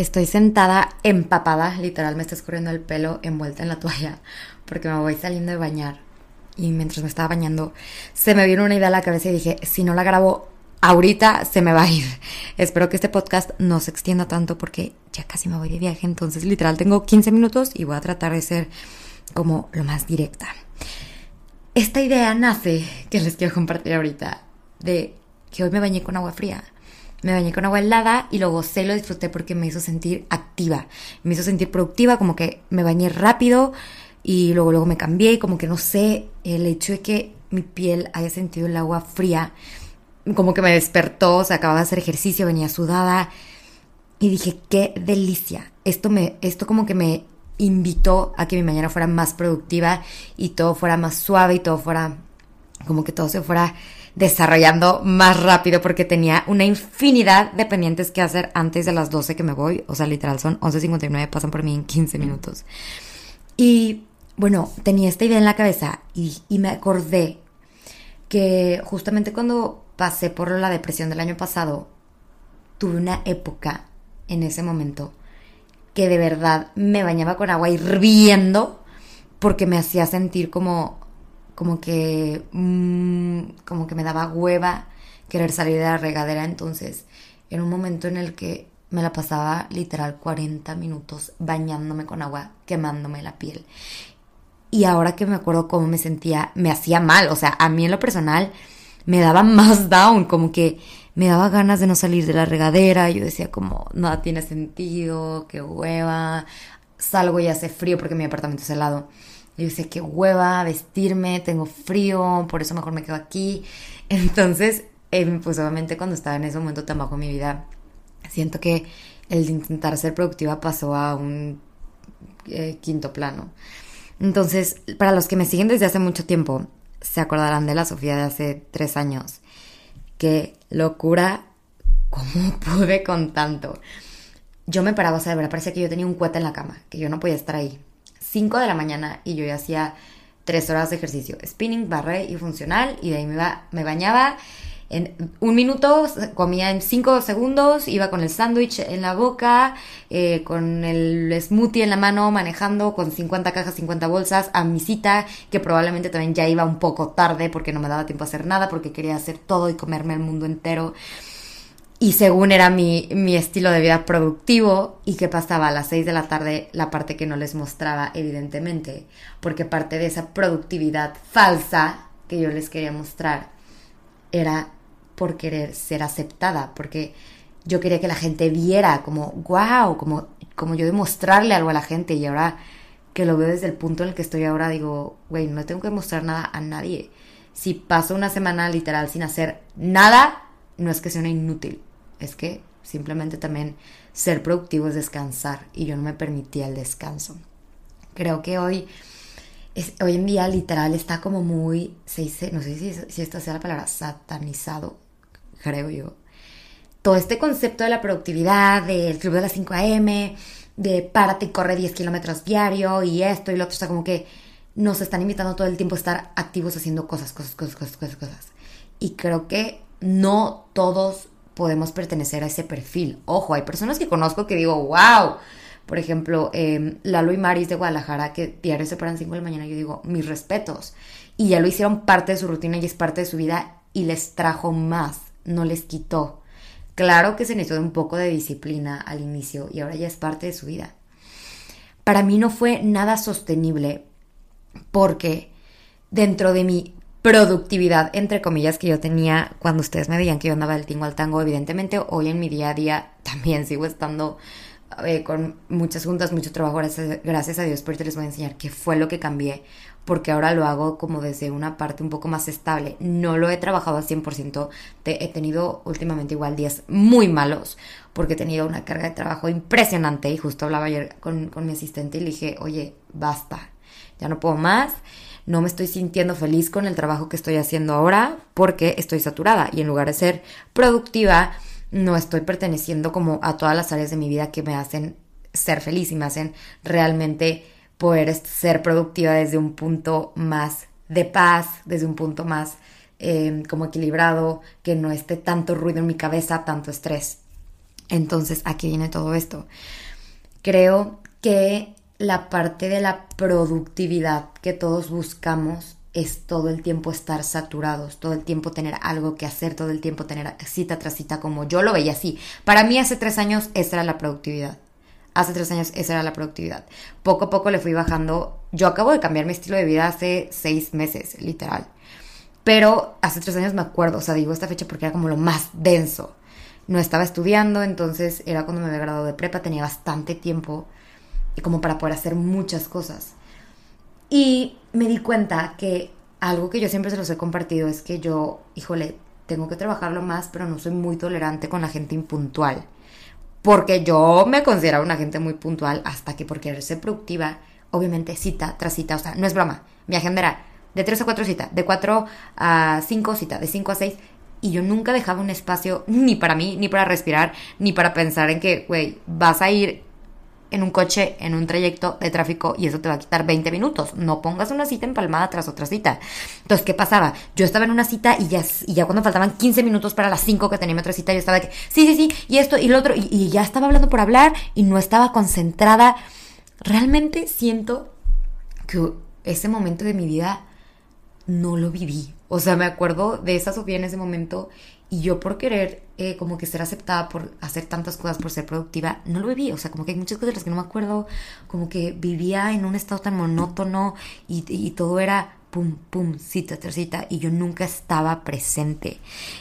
Estoy sentada empapada, literal me está escurriendo el pelo envuelta en la toalla porque me voy saliendo de bañar. Y mientras me estaba bañando, se me vino una idea a la cabeza y dije, si no la grabo ahorita, se me va a ir. Espero que este podcast no se extienda tanto porque ya casi me voy de viaje. Entonces, literal, tengo 15 minutos y voy a tratar de ser como lo más directa. Esta idea nace, que les quiero compartir ahorita, de que hoy me bañé con agua fría. Me bañé con agua helada y lo gocé, lo disfruté porque me hizo sentir activa, me hizo sentir productiva, como que me bañé rápido y luego luego me cambié y como que no sé, el hecho de que mi piel haya sentido el agua fría, como que me despertó, o sea, acababa de hacer ejercicio, venía sudada y dije, qué delicia. Esto me, esto como que me invitó a que mi mañana fuera más productiva y todo fuera más suave y todo fuera, como que todo se fuera desarrollando más rápido porque tenía una infinidad de pendientes que hacer antes de las 12 que me voy. O sea, literal son 11.59, pasan por mí en 15 minutos. Y bueno, tenía esta idea en la cabeza y, y me acordé que justamente cuando pasé por la depresión del año pasado, tuve una época en ese momento que de verdad me bañaba con agua hirviendo porque me hacía sentir como como que, mm, como que me daba hueva querer salir de la regadera. Entonces, era un momento en el que me la pasaba literal 40 minutos bañándome con agua, quemándome la piel. Y ahora que me acuerdo cómo me sentía, me hacía mal. O sea, a mí en lo personal me daba más down, como que me daba ganas de no salir de la regadera. Yo decía como, nada tiene sentido, qué hueva. Salgo y hace frío porque mi apartamento es helado. Yo decía, qué hueva vestirme, tengo frío, por eso mejor me quedo aquí. Entonces, eh, pues obviamente cuando estaba en ese momento tan bajo en mi vida, siento que el de intentar ser productiva pasó a un eh, quinto plano. Entonces, para los que me siguen desde hace mucho tiempo, se acordarán de la Sofía de hace tres años. Qué locura, cómo pude con tanto. Yo me paraba, o sea, de verdad parecía que yo tenía un cuete en la cama, que yo no podía estar ahí. 5 de la mañana y yo ya hacía 3 horas de ejercicio, spinning, barre y funcional y de ahí me, me bañaba. En un minuto comía en 5 segundos, iba con el sándwich en la boca, eh, con el smoothie en la mano, manejando con 50 cajas, 50 bolsas a mi cita, que probablemente también ya iba un poco tarde porque no me daba tiempo a hacer nada, porque quería hacer todo y comerme el mundo entero y según era mi, mi, estilo de vida productivo y que pasaba a las 6 de la tarde la parte que no les mostraba evidentemente, porque parte de esa productividad falsa que yo les quería mostrar era por querer ser aceptada, porque yo quería que la gente viera como, wow, como, como yo demostrarle algo a la gente y ahora que lo veo desde el punto en el que estoy ahora digo, güey, no tengo que mostrar nada a nadie. Si paso una semana literal sin hacer nada, no es que sea inútil, es que simplemente también ser productivo es descansar y yo no me permitía el descanso. Creo que hoy, hoy en día literal está como muy, se dice, no sé si, si esta sea la palabra, satanizado, creo yo. Todo este concepto de la productividad, del club de las 5 a.m., de párate y corre 10 kilómetros diario y esto y lo otro, está como que nos están invitando todo el tiempo a estar activos haciendo cosas, cosas, cosas, cosas, cosas, cosas. Y creo que no todos podemos pertenecer a ese perfil. Ojo, hay personas que conozco que digo, wow. Por ejemplo, eh, Lalo y Maris de Guadalajara, que diario se paran 5 de la mañana, yo digo, mis respetos. Y ya lo hicieron parte de su rutina y es parte de su vida y les trajo más, no les quitó. Claro que se necesitó un poco de disciplina al inicio y ahora ya es parte de su vida. Para mí no fue nada sostenible porque dentro de mi productividad, entre comillas, que yo tenía cuando ustedes me veían que yo andaba del tingo al tango. Evidentemente, hoy en mi día a día también sigo estando eh, con muchas juntas, mucho trabajo. Gracias, a Dios, pero les voy a enseñar qué fue lo que cambié, porque ahora lo hago como desde una parte un poco más estable. No lo he trabajado al 100%. he tenido últimamente igual días muy malos, porque he tenido una carga de trabajo impresionante. Y justo hablaba ayer con, con mi asistente y le dije, oye, basta, ya no puedo más no me estoy sintiendo feliz con el trabajo que estoy haciendo ahora porque estoy saturada y en lugar de ser productiva, no estoy perteneciendo como a todas las áreas de mi vida que me hacen ser feliz y me hacen realmente poder ser productiva desde un punto más de paz, desde un punto más em, como equilibrado, que no esté tanto ruido en mi cabeza, tanto estrés. Entonces, aquí viene todo esto. Creo que la parte de la productividad que todos buscamos es todo el tiempo estar saturados, todo el tiempo tener algo que hacer, todo el tiempo tener cita tras cita como yo lo veía así. Para mí hace tres años esa era la productividad. Hace tres años esa era la productividad. Poco a poco le fui bajando. Yo acabo de cambiar mi estilo de vida hace seis meses, literal. Pero hace tres años me acuerdo, o sea, digo esta fecha porque era como lo más denso. No estaba estudiando, entonces era cuando me había graduado de prepa, tenía bastante tiempo como para poder hacer muchas cosas. Y me di cuenta que algo que yo siempre se los he compartido es que yo, híjole, tengo que trabajarlo más, pero no soy muy tolerante con la gente impuntual. Porque yo me considero una gente muy puntual hasta que por querer ser productiva, obviamente cita tras cita, o sea, no es broma. Mi agenda era de 3 a 4 citas, de 4 a 5 citas, de 5 a 6. Y yo nunca dejaba un espacio ni para mí, ni para respirar, ni para pensar en que, güey, vas a ir en un coche, en un trayecto de tráfico y eso te va a quitar 20 minutos. No pongas una cita empalmada tras otra cita. Entonces, ¿qué pasaba? Yo estaba en una cita y ya, y ya cuando faltaban 15 minutos para las 5 que tenía mi otra cita, yo estaba de que, sí, sí, sí, y esto y lo otro, y, y ya estaba hablando por hablar y no estaba concentrada. Realmente siento que ese momento de mi vida no lo viví. O sea, me acuerdo de esa Sofía en ese momento y yo por querer eh, como que ser aceptada por hacer tantas cosas, por ser productiva, no lo viví. O sea, como que hay muchas cosas de las que no me acuerdo, como que vivía en un estado tan monótono y, y todo era pum, pum, cita tras cita y yo nunca estaba presente.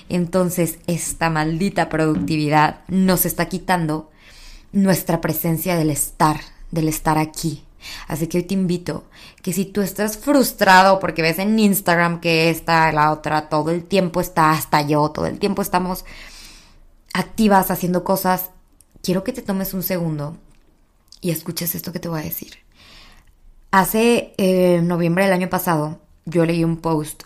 Entonces, esta maldita productividad nos está quitando nuestra presencia del estar, del estar aquí, Así que hoy te invito que si tú estás frustrado porque ves en Instagram que esta, la otra, todo el tiempo está hasta yo, todo el tiempo estamos activas haciendo cosas, quiero que te tomes un segundo y escuches esto que te voy a decir. Hace eh, noviembre del año pasado yo leí un post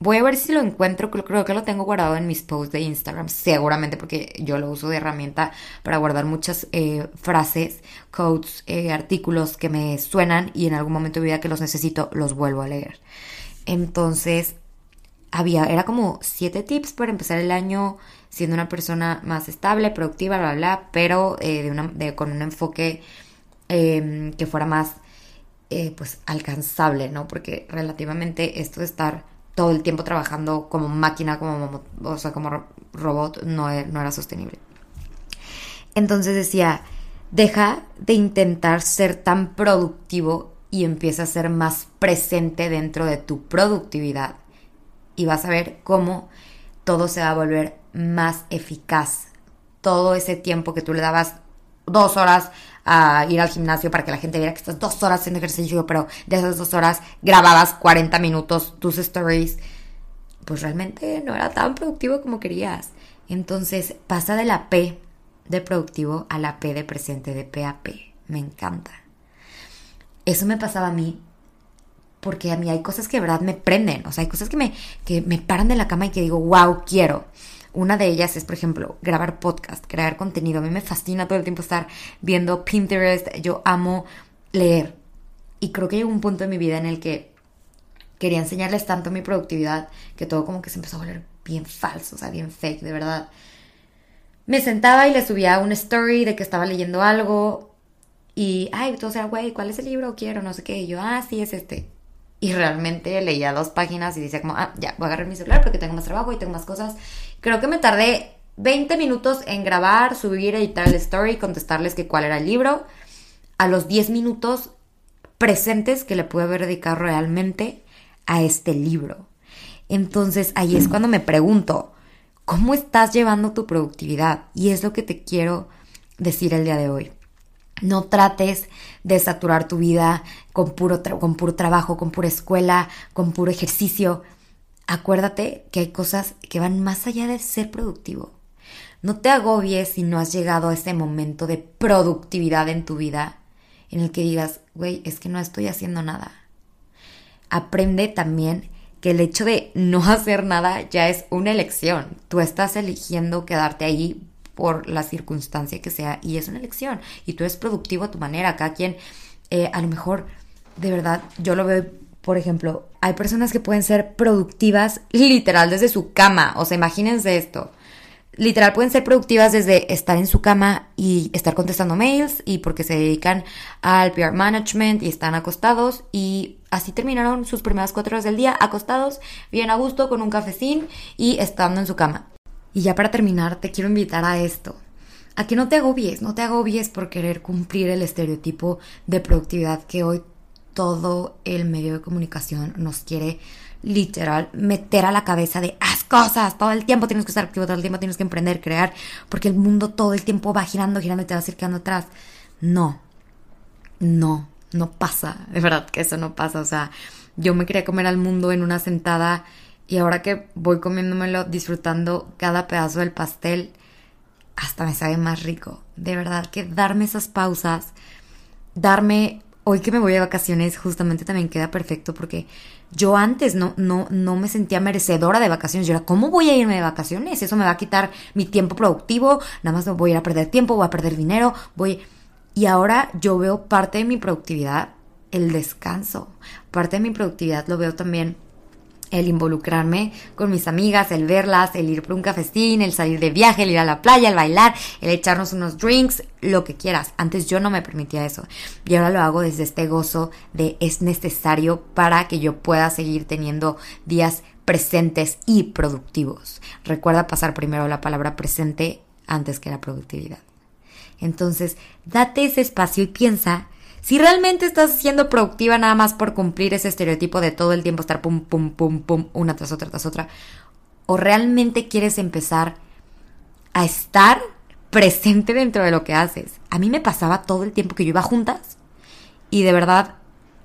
Voy a ver si lo encuentro, creo que lo tengo guardado en mis posts de Instagram, seguramente porque yo lo uso de herramienta para guardar muchas eh, frases, codes, eh, artículos que me suenan y en algún momento de vida que los necesito los vuelvo a leer. Entonces, había, era como siete tips para empezar el año siendo una persona más estable, productiva, bla, bla, pero eh, con un enfoque em, que fuera más, pues, alcanzable, ¿no? Porque relativamente esto de estar todo el tiempo trabajando como máquina, como, o sea, como robot, no, e, no era sostenible. Entonces decía, deja de intentar ser tan productivo y empieza a ser más presente dentro de tu productividad. Y vas a ver cómo todo se va a volver más eficaz. Todo ese tiempo que tú le dabas dos horas a ir al gimnasio para que la gente viera que estás dos horas haciendo ejercicio, pero de esas dos horas grababas 40 minutos tus stories, pues realmente no era tan productivo como querías. Entonces pasa de la P de productivo a la P de presente, de P a P. Me encanta. Eso me pasaba a mí porque a mí hay cosas que de verdad me prenden, o sea, hay cosas que me, que me paran de la cama y que digo, wow, quiero. Una de ellas es, por ejemplo, grabar podcast, crear contenido. A mí me fascina todo el tiempo estar viendo Pinterest. Yo amo leer. Y creo que llegó un punto en mi vida en el que quería enseñarles tanto mi productividad que todo como que se empezó a volver bien falso, o sea, bien fake, de verdad. Me sentaba y le subía una story de que estaba leyendo algo y, ay, sea, güey, ¿cuál es el libro? Quiero, no sé qué. Y yo, ah, sí, es este. Y realmente leía dos páginas y decía como, ah, ya, voy a agarrar mi celular porque tengo más trabajo y tengo más cosas. Creo que me tardé 20 minutos en grabar, subir, editar el story, contestarles que cuál era el libro. A los 10 minutos presentes que le pude haber dedicado realmente a este libro. Entonces ahí es cuando me pregunto, ¿cómo estás llevando tu productividad? Y es lo que te quiero decir el día de hoy. No trates de saturar tu vida con puro, con puro trabajo, con pura escuela, con puro ejercicio. Acuérdate que hay cosas que van más allá de ser productivo. No te agobies si no has llegado a ese momento de productividad en tu vida en el que digas, güey, es que no estoy haciendo nada. Aprende también que el hecho de no hacer nada ya es una elección. Tú estás eligiendo quedarte ahí por la circunstancia que sea y es una elección y tú eres productivo a tu manera. Cada quien, eh, a lo mejor, de verdad, yo lo veo, por ejemplo, hay personas que pueden ser productivas literal desde su cama. O sea, imagínense esto. literal pueden ser productivas desde estar en su cama y estar contestando mails y porque se dedican al PR management y están acostados y así terminaron sus primeras cuatro horas del día acostados, bien a gusto, con un cafecín y estando en su cama. Y ya para terminar, te quiero invitar a esto. A que no te agobies, no te agobies por querer cumplir el estereotipo de productividad que hoy todo el medio de comunicación nos quiere literal meter a la cabeza de haz cosas, todo el tiempo tienes que estar activo, todo el tiempo tienes que emprender, crear, porque el mundo todo el tiempo va girando, girando y te va acercando atrás. No, no, no pasa, de verdad que eso no pasa, o sea, yo me quería comer al mundo en una sentada y ahora que voy comiéndomelo, disfrutando cada pedazo del pastel, hasta me sabe más rico. De verdad que darme esas pausas, darme hoy que me voy de vacaciones justamente también queda perfecto porque yo antes no, no, no me sentía merecedora de vacaciones. Yo era, ¿cómo voy a irme de vacaciones? Eso me va a quitar mi tiempo productivo, nada más voy a ir a perder tiempo, voy a perder dinero, voy... Y ahora yo veo parte de mi productividad el descanso. Parte de mi productividad lo veo también el involucrarme con mis amigas, el verlas, el ir por un cafecín, el salir de viaje, el ir a la playa, el bailar, el echarnos unos drinks, lo que quieras. Antes yo no me permitía eso y ahora lo hago desde este gozo de es necesario para que yo pueda seguir teniendo días presentes y productivos. Recuerda pasar primero la palabra presente antes que la productividad. Entonces, date ese espacio y piensa si realmente estás siendo productiva nada más por cumplir ese estereotipo de todo el tiempo estar pum, pum, pum, pum, una tras otra, tras otra, o realmente quieres empezar a estar presente dentro de lo que haces. A mí me pasaba todo el tiempo que yo iba juntas y de verdad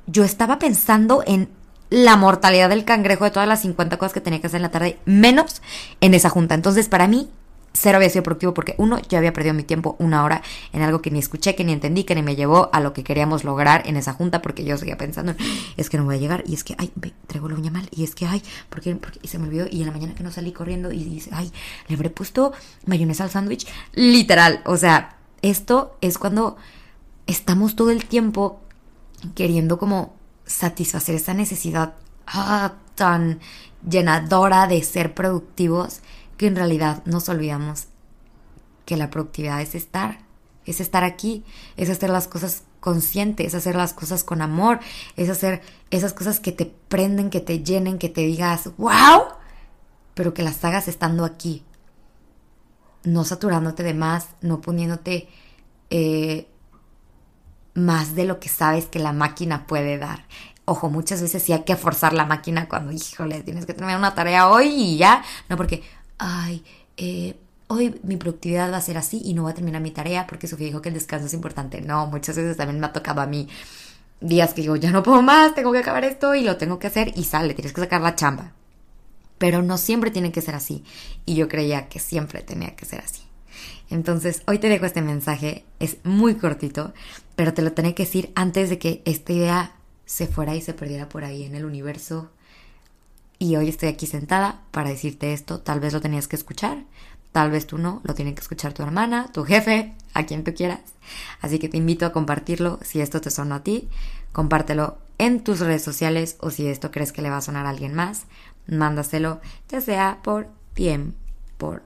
yo estaba pensando en la mortalidad del cangrejo de todas las 50 cosas que tenía que hacer en la tarde, menos en esa junta. Entonces, para mí, cero había sido productivo porque uno, yo había perdido mi tiempo una hora en algo que ni escuché, que ni entendí, que ni me llevó a lo que queríamos lograr en esa junta porque yo seguía pensando, es que no voy a llegar y es que, ay, traigo la uña mal y es que, ay, porque, porque y se me olvidó y en la mañana que no salí corriendo y dice, ay, le habré puesto mayonesa al sándwich, literal, o sea, esto es cuando estamos todo el tiempo queriendo como satisfacer esa necesidad ah, tan llenadora de ser productivos que en realidad nos olvidamos que la productividad es estar, es estar aquí, es hacer las cosas conscientes, es hacer las cosas con amor, es hacer esas cosas que te prenden, que te llenen, que te digas, wow, pero que las hagas estando aquí, no saturándote de más, no poniéndote eh, más de lo que sabes que la máquina puede dar. Ojo, muchas veces sí hay que forzar la máquina cuando, híjole, tienes que terminar una tarea hoy y ya, no porque, ay, eh, hoy mi productividad va a ser así y no voy a terminar mi tarea porque Sofía dijo que el descanso es importante. No, muchas veces también me ha tocado a mí días que digo, ya no puedo más, tengo que acabar esto y lo tengo que hacer y sale, tienes que sacar la chamba. Pero no siempre tiene que ser así y yo creía que siempre tenía que ser así. Entonces, hoy te dejo este mensaje, es muy cortito, pero te lo tenía que decir antes de que esta idea se fuera y se perdiera por ahí en el universo, y hoy estoy aquí sentada para decirte esto. Tal vez lo tenías que escuchar, tal vez tú no, lo tiene que escuchar tu hermana, tu jefe, a quien tú quieras. Así que te invito a compartirlo si esto te sonó a ti. Compártelo en tus redes sociales o si esto crees que le va a sonar a alguien más, mándaselo ya sea por DM, por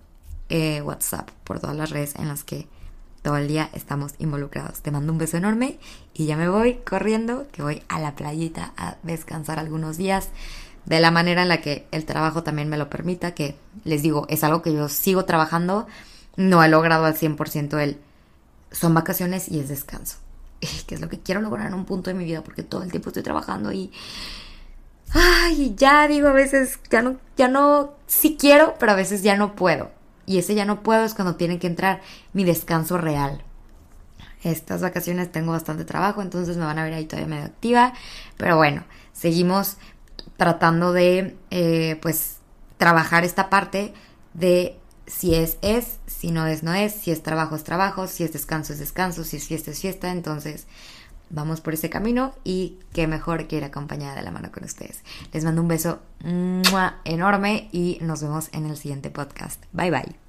eh, WhatsApp, por todas las redes en las que todo el día estamos involucrados. Te mando un beso enorme y ya me voy corriendo, que voy a la playita a descansar algunos días de la manera en la que el trabajo también me lo permita, que les digo, es algo que yo sigo trabajando, no he logrado al 100% el son vacaciones y es descanso, que es lo que quiero lograr en un punto de mi vida porque todo el tiempo estoy trabajando y ay, ya digo a veces ya no ya no sí quiero, pero a veces ya no puedo. Y ese ya no puedo es cuando tiene que entrar mi descanso real. Estas vacaciones tengo bastante trabajo, entonces me van a ver ahí todavía medio activa, pero bueno, seguimos tratando de, eh, pues, trabajar esta parte de si es, es, si no es, no es, si es trabajo, es trabajo, si es descanso, es descanso, si es fiesta, es fiesta. Entonces, vamos por ese camino y qué mejor que ir acompañada de la mano con ustedes. Les mando un beso enorme y nos vemos en el siguiente podcast. Bye bye.